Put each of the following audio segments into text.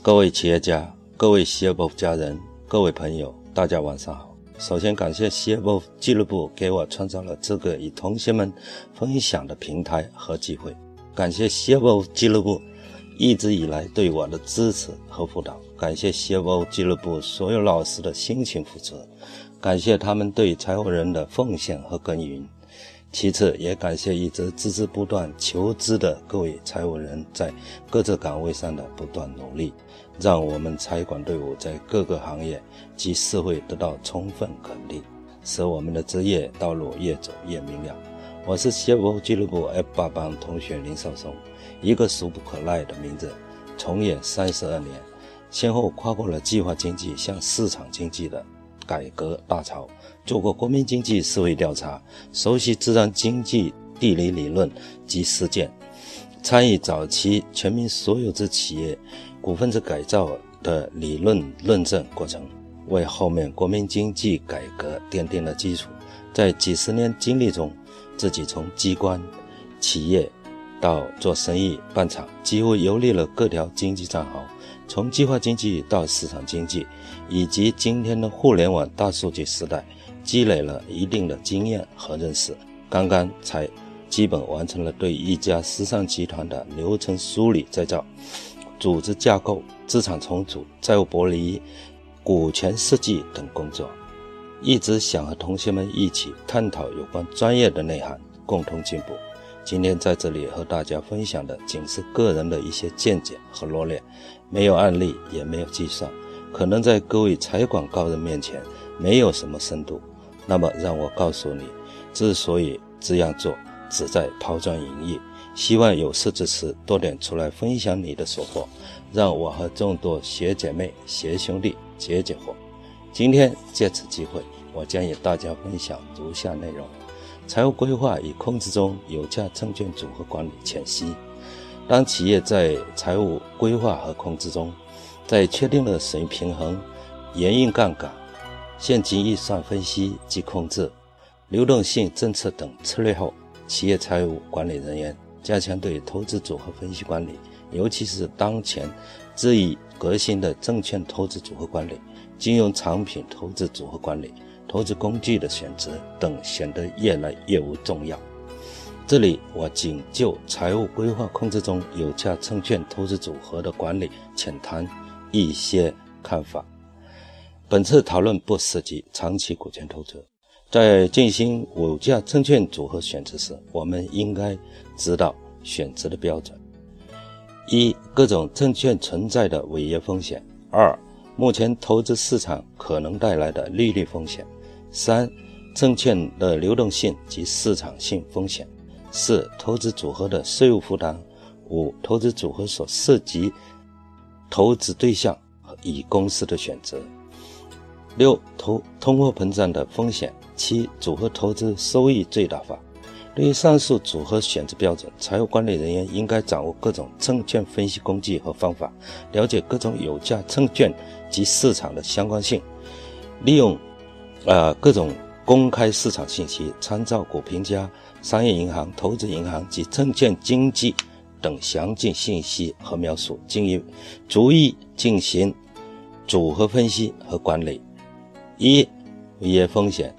各位企业家、各位 CFO 家人、各位朋友，大家晚上好。首先感谢 CFO 俱乐部给我创造了这个与同学们分享的平台和机会，感谢 CFO 俱乐部一直以来对我的支持和辅导，感谢 CFO 俱乐部所有老师的辛勤付出，感谢他们对财务人的奉献和耕耘。其次，也感谢一直孜孜不断求知的各位财务人在各自岗位上的不断努力，让我们财管队伍在各个行业及社会得到充分肯定，使我们的职业道路越走越明亮。我是 CFO 俱乐部 F 八班同学林少松，一个俗不可耐的名字，从业三十二年，先后跨过了计划经济向市场经济的。改革大潮，做过国民经济社会调查，熟悉自然经济地理理论及实践，参与早期全民所有制企业股份制改造的理论论证过程，为后面国民经济改革奠定了基础。在几十年经历中，自己从机关、企业到做生意、办厂，几乎游历了各条经济战壕。从计划经济到市场经济，以及今天的互联网大数据时代，积累了一定的经验和认识。刚刚才基本完成了对一家时尚集团的流程梳理再造、组织架构、资产重组、债务剥离、股权设计等工作。一直想和同学们一起探讨有关专业的内涵，共同进步。今天在这里和大家分享的仅是个人的一些见解和罗列，没有案例，也没有计算，可能在各位财管高人面前没有什么深度。那么，让我告诉你，之所以这样做，旨在抛砖引玉，希望有识之士多点出来分享你的收获，让我和众多学姐妹、学兄弟解解惑。今天借此机会，我将与大家分享如下内容。财务规划与控制中有价证券组合管理浅析。当企业在财务规划和控制中，在确定了损益平衡、营运杠杆、现金预算分析及控制、流动性政策等策略后，企业财务管理人员加强对投资组合分析管理，尤其是当前日益革新的证券投资组合管理、金融产品投资组合管理。投资工具的选择等显得越来越无重要。这里我仅就财务规划控制中有价证券投资组合的管理浅谈一些看法。本次讨论不涉及长期股权投资。在进行有价证券组合选择时，我们应该知道选择的标准：一、各种证券存在的违约风险；二、目前投资市场可能带来的利率风险。三、证券的流动性及市场性风险；四、投资组合的税务负担；五、投资组合所涉及投资对象和乙公司的选择；六、通通货膨胀的风险；七、组合投资收益最大化。对于上述组合选择标准，财务管理人员应该掌握各种证券分析工具和方法，了解各种有价证券及市场的相关性，利用。呃，各种公开市场信息，参照股评家、商业银行、投资银行及证券经纪等详尽信息和描述，进行逐一进行组合分析和管理。一、违约风险，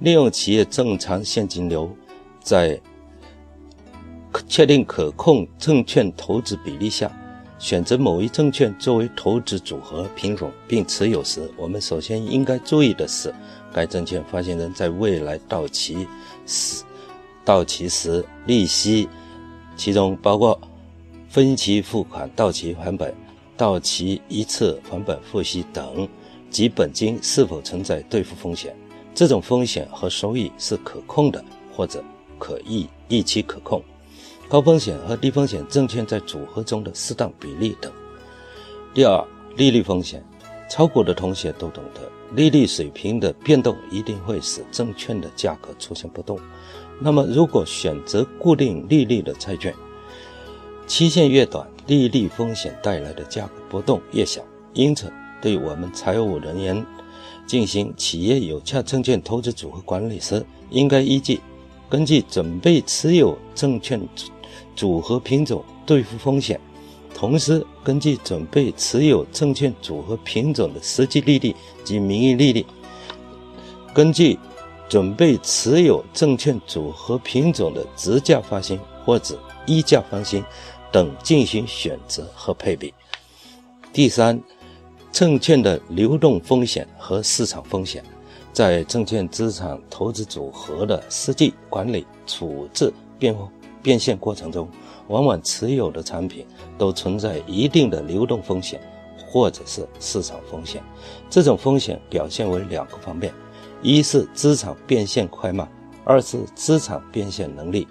利用企业正常现金流，在确定可控证券投资比例下。选择某一证券作为投资组合品种并持有时，我们首先应该注意的是，该证券发行人在未来到期时到期时利息，其中包括分期付款到期还本、到期一次还本付息等及本金是否存在兑付风险。这种风险和收益是可控的，或者可预预期可控。高风险和低风险证券在组合中的适当比例等。第二，利率风险，炒股的同学都懂得，利率水平的变动一定会使证券的价格出现波动。那么，如果选择固定利率的债券，期限越短，利率风险带来的价格波动越小。因此，对我们财务人员进行企业有价证券投资组合管理时，应该依据根据准备持有证券。组合品种对付风险，同时根据准备持有证券组合品种的实际利率及名义利率，根据准备持有证券组合品种的直价发行或者溢价发行等进行选择和配比。第三，证券的流动风险和市场风险，在证券资产投资组合的实际管理、处置、变变现过程中，往往持有的产品都存在一定的流动风险，或者是市场风险。这种风险表现为两个方面：一是资产变现快慢，二是资产变现能力。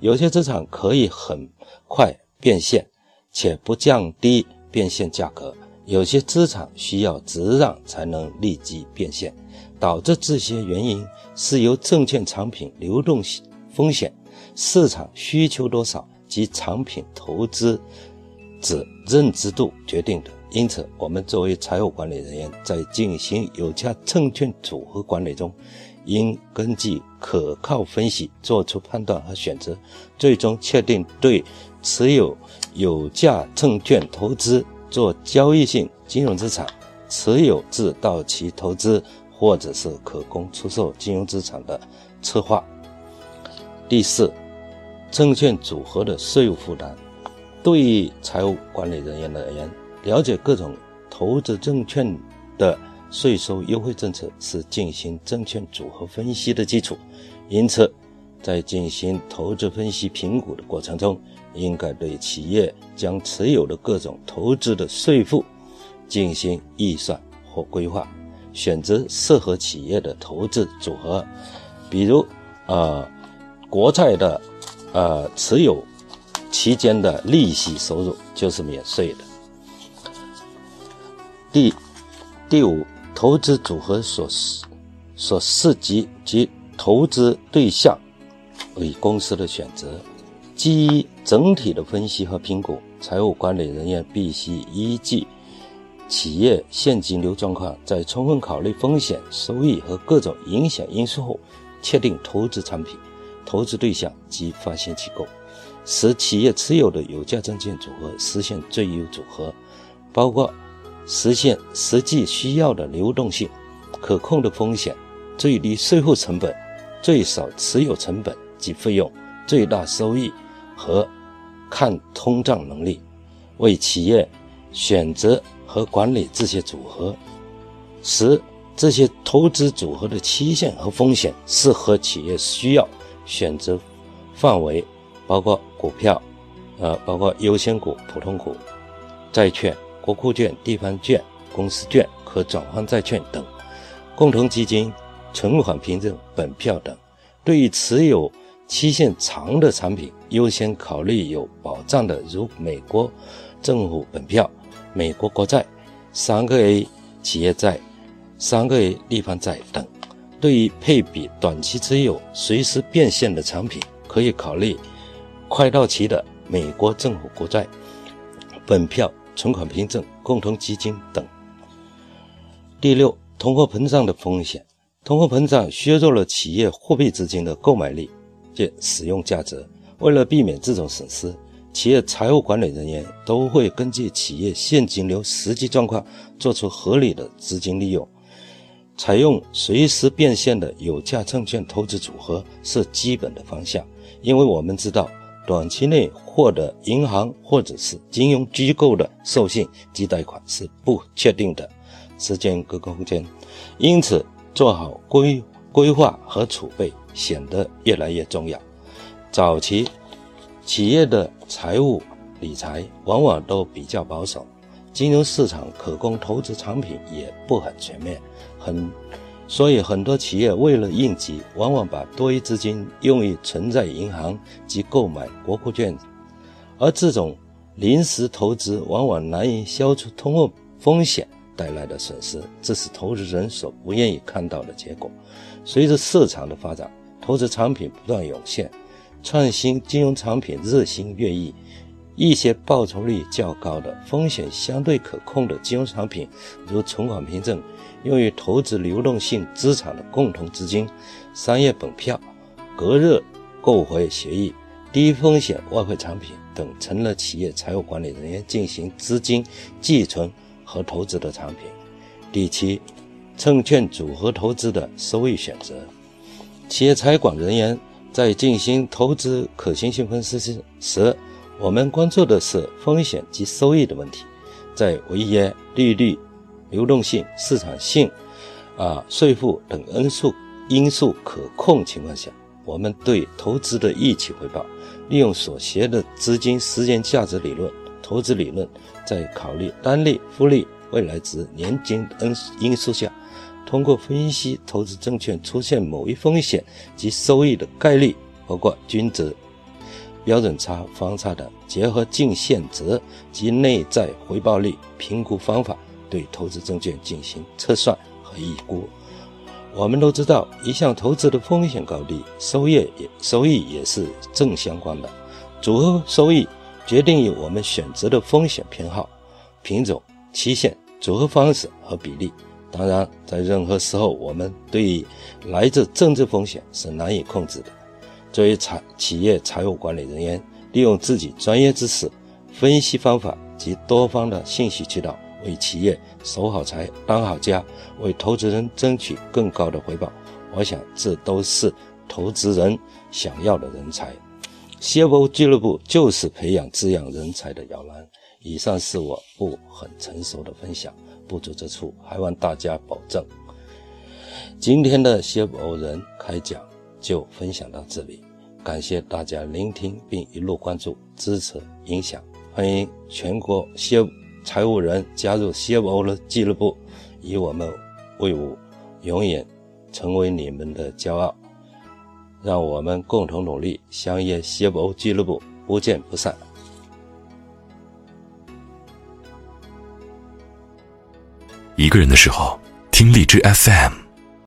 有些资产可以很快变现，且不降低。变现价格，有些资产需要直让才能立即变现，导致这些原因是由证券产品流动风险、市场需求多少及产品投资者认知度决定的。因此，我们作为财务管理人员，在进行有价证券组合管理中，应根据可靠分析做出判断和选择，最终确定对。持有有价证券投资做交易性金融资产，持有至到期投资或者是可供出售金融资产的策划。第四，证券组合的税务负担，对于财务管理人员而言，了解各种投资证券的税收优惠政策是进行证券组合分析的基础。因此，在进行投资分析评估的过程中，应该对企业将持有的各种投资的税负进行预算或规划，选择适合企业的投资组合。比如，呃，国债的，呃，持有期间的利息收入就是免税的。第第五，投资组合所所涉及及投资对象为公司的选择。基于整体的分析和评估，财务管理人员必须依据企业现金流状况，在充分考虑风险、收益和各种影响因素后，确定投资产品、投资对象及发行机构，使企业持有的有价证券组合实现最优组合，包括实现实际需要的流动性、可控的风险、最低税后成本、最少持有成本及费用、最大收益。和抗通胀能力，为企业选择和管理这些组合，使这些投资组合的期限和风险适合企业需要。选择范围包括股票，呃，包括优先股、普通股、债券、国库券、地方券、公司券、可转换债券等，共同基金、存款凭证、本票等。对于持有期限长的产品，优先考虑有保障的，如美国政府本票、美国国债、三个 A 企业债、三个 A 地方债等。对于配比短期持有、随时变现的产品，可以考虑快到期的美国政府国债、本票、存款凭证、共同基金等。第六，通货膨胀的风险。通货膨胀削弱了企业货币资金的购买力。及使用价值。为了避免这种损失，企业财务管理人员都会根据企业现金流实际状况做出合理的资金利用。采用随时变现的有价证券投资组合是基本的方向，因为我们知道短期内获得银行或者是金融机构的授信及贷款是不确定的时间跟空间，因此做好规规划和储备。显得越来越重要。早期企业的财务理财往往都比较保守，金融市场可供投资产品也不很全面，很，所以很多企业为了应急，往往把多余资金用于存在银行及购买国库券，而这种临时投资往往难以消除通货风险带来的损失，这是投资人所不愿意看到的结果。随着市场的发展，投资产品不断涌现，创新金融产品日新月异。一些报酬率较高的、风险相对可控的金融产品，如存款凭证、用于投资流动性资产的共同资金、商业本票、隔日购回协议、低风险外汇产品、等成了企业财务管理人员进行资金寄存和投资的产品。第七，证券组合投资的收益选择。企业财管人员在进行投资可行性分析时，我们关注的是风险及收益的问题。在违约、利率、流动性、市场性、啊税负等因素因素可控情况下，我们对投资的预期回报，利用所学的资金时间价值理论、投资理论，在考虑单利、复利、未来值、年金等因素下。通过分析投资证券出现某一风险及收益的概率，包括均值、标准差、方差等，结合净现值及内在回报率评估方法，对投资证券进行测算和预估。我们都知道，一项投资的风险高低，收益也收益也是正相关的。组合收益决定于我们选择的风险偏好、品种、期限、组合方式和比例。当然，在任何时候，我们对于来自政治风险是难以控制的。作为财企业财务管理人员，利用自己专业知识、分析方法及多方的信息渠道，为企业守好财、当好家，为投资人争取更高的回报。我想，这都是投资人想要的人才。CFO 俱乐部就是培养滋养人才的摇篮。以上是我不很成熟的分享。不足之处，还望大家保证。今天的 CFO 人开讲就分享到这里，感谢大家聆听并一路关注、支持、影响。欢迎全国 CF 财务人加入 CFO 的俱乐部，以我们为伍，永远成为你们的骄傲。让我们共同努力，相约 CFO 俱乐部，不见不散。一个人的时候，听荔枝 FM。